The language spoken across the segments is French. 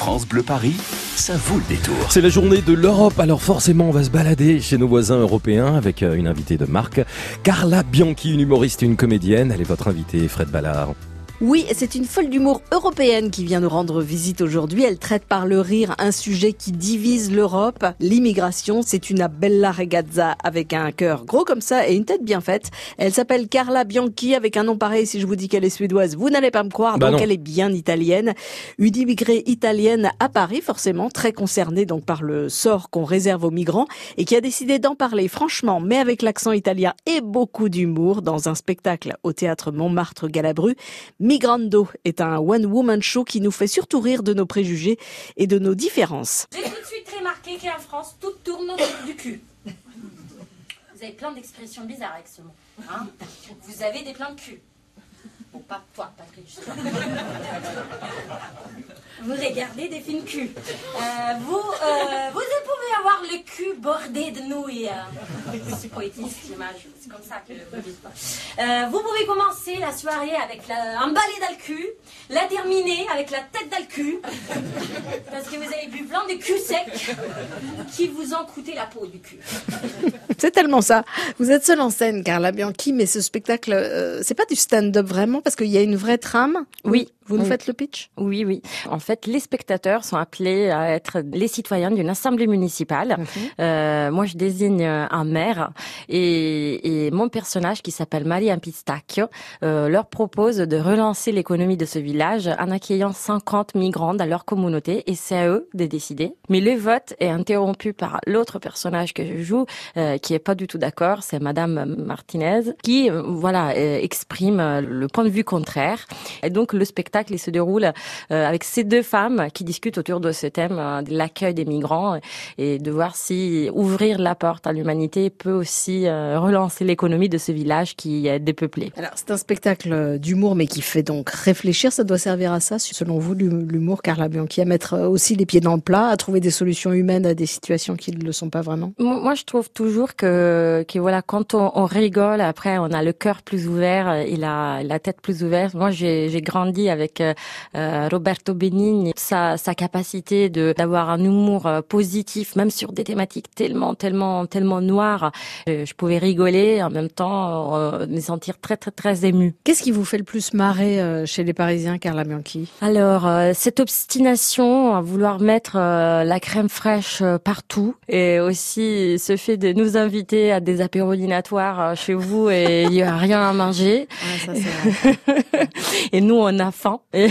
France Bleu Paris, ça vaut le détour. C'est la journée de l'Europe, alors forcément on va se balader chez nos voisins européens avec euh, une invitée de marque, Carla Bianchi, une humoriste et une comédienne. Elle est votre invitée, Fred Ballard. Oui, c'est une folle d'humour européenne qui vient nous rendre visite aujourd'hui. Elle traite par le rire un sujet qui divise l'Europe, l'immigration. C'est une bella ragazza avec un cœur gros comme ça et une tête bien faite. Elle s'appelle Carla Bianchi avec un nom pareil. Si je vous dis qu'elle est suédoise, vous n'allez pas me croire. Bah donc non. elle est bien italienne. Une immigrée italienne à Paris, forcément très concernée donc par le sort qu'on réserve aux migrants et qui a décidé d'en parler franchement, mais avec l'accent italien et beaucoup d'humour dans un spectacle au théâtre Montmartre Galabru. Migrando est un one-woman show qui nous fait surtout rire de nos préjugés et de nos différences. J'ai tout de suite remarqué qu'en France, tout tourne autour du cul. Vous avez plein d'expressions bizarres avec ce mot. hein. vous avez des plans de cul. Bon, pas toi, Patrick. Vous regardez des films cul. Euh, vous, euh, avoir le cul bordé de nouilles. C'est poétique l'image, c'est comme ça que vous dites. Euh, vous pouvez commencer la soirée avec la, un balai dans le cul, la terminer avec la tête dans le cul, parce que vous avez bu plein de cul secs qui vous ont coûté la peau du cul. C'est tellement ça. Vous êtes seule en scène, Carla Bianchi, mais ce spectacle, euh, c'est pas du stand-up vraiment parce qu'il y a une vraie trame. Oui. Vous nous Oui. faites le pitch? Oui, oui. En fait, les spectateurs sont appelés à être les citoyens d'une assemblée municipale. Euh, moi, je désigne euh, un maire et, et mon personnage, qui s'appelle Maria Pistacchio, euh, leur propose de relancer l'économie de ce village en accueillant 50 migrants dans leur communauté et c'est à eux de décider. Mais le vote est interrompu par l'autre personnage que je joue, euh, qui est pas du tout d'accord, c'est Madame Martinez, qui, euh, voilà, euh, exprime le point de vue contraire. Et donc, le spectacle il se déroule euh, avec ces deux femmes qui discutent autour de ce thème euh, de l'accueil des migrants et de voir si ouvrir la porte à l'humanité peut aussi euh, relancer l'économie de ce village qui est dépeuplé. Alors, c'est un spectacle d'humour, mais qui fait donc réfléchir. Ça doit servir à ça, selon vous, l'hum- l'humour, Carla Bianchi, à mettre euh, aussi les pieds dans le plat, à trouver des solutions humaines à des situations qui ne le sont pas vraiment? Moi, je trouve toujours que, que voilà, quand on, on rigole, après, on a le cœur plus ouvert et la, la tête plus ouverte. Moi, j'ai grandi avec euh, euh, Roberto Benigni, sa, sa capacité de d'avoir un humour euh, positif, même sur des thématiques tellement, tellement, tellement noires. Euh, je pouvais rigoler en même temps, euh, me sentir très, très, très émue. Qu'est-ce qui vous fait le plus marrer euh, chez les Parisiens, Carla Bianchi? Alors, euh, cette obstination à vouloir mettre la crème fraîche partout et aussi ce fait de nous inviter à des apéros dînatoires chez vous et il y a rien à manger Ah, ça, et nous on a faim. Et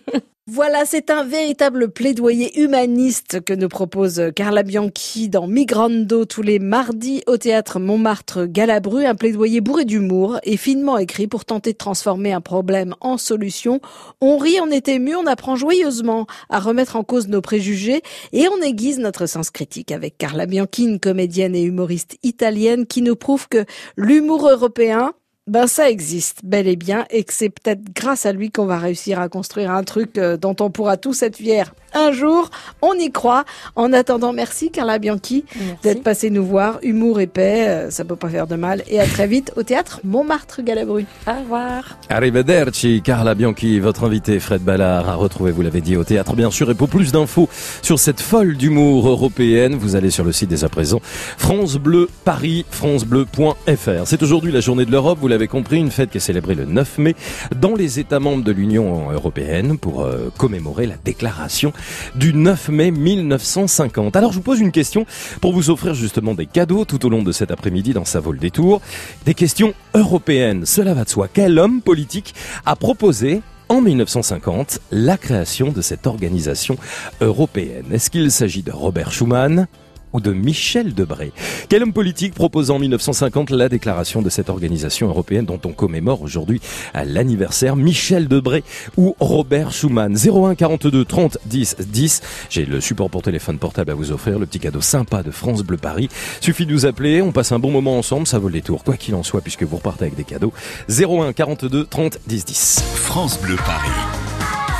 Voilà, c'est un véritable plaidoyer humaniste que nous propose Carla Bianchi dans Migrando tous les mardis au théâtre Montmartre Galabru, un plaidoyer bourré d'humour et finement écrit pour tenter de transformer un problème en solution. On rit, on est ému, on apprend joyeusement à remettre en cause nos préjugés et on aiguise notre sens critique avec Carla Bianchi, une comédienne et humoriste italienne qui nous prouve que l'humour européen, ben ça existe bel et bien et que c'est peut-être grâce à lui qu'on va réussir à construire un truc euh, dont on pourra tous être fiers un jour. On y croit. En attendant, merci Carla Bianchi d'être passée nous voir. Humour et paix, euh, ça peut pas faire de mal. Et à très vite au théâtre Montmartre Galabru. au revoir. Arrivederci, Carla Bianchi, votre invité Fred Ballard à retrouver, vous l'avez dit, au théâtre bien sûr. Et pour plus d'infos sur cette folle d'humour européenne, vous allez sur le site dès à présent, France Bleu Paris, francebleu.fr. C'est aujourd'hui la journée de l'Europe, vous l'avez compris, une fête qui est célébrée le 9 mai dans les États membres de l'Union européenne pour euh, commémorer la déclaration du 9 mai 1950. Alors je vous pose une question pour vous offrir justement des cadeaux tout au long de cet après-midi dans Ça vaut le détour. Des questions européennes, cela va de soi. Quel homme politique a proposé en 1950 la création de cette organisation européenne? Est-ce qu'il s'agit de Robert Schuman ou de Michel Debré. Quel homme politique propose en 1950 la déclaration de cette organisation européenne dont on commémore aujourd'hui à l'anniversaire? Michel Debré ou Robert Schuman? 01 42 30 10 10. J'ai le support pour téléphone portable à vous offrir, le petit cadeau sympa de France Bleu Paris. Suffit de nous appeler, on passe un bon moment ensemble, ça vaut le détour, quoi qu'il en soit, puisque vous repartez avec des cadeaux. 01 42 30 10 10. France Bleu Paris.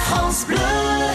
France Bleu.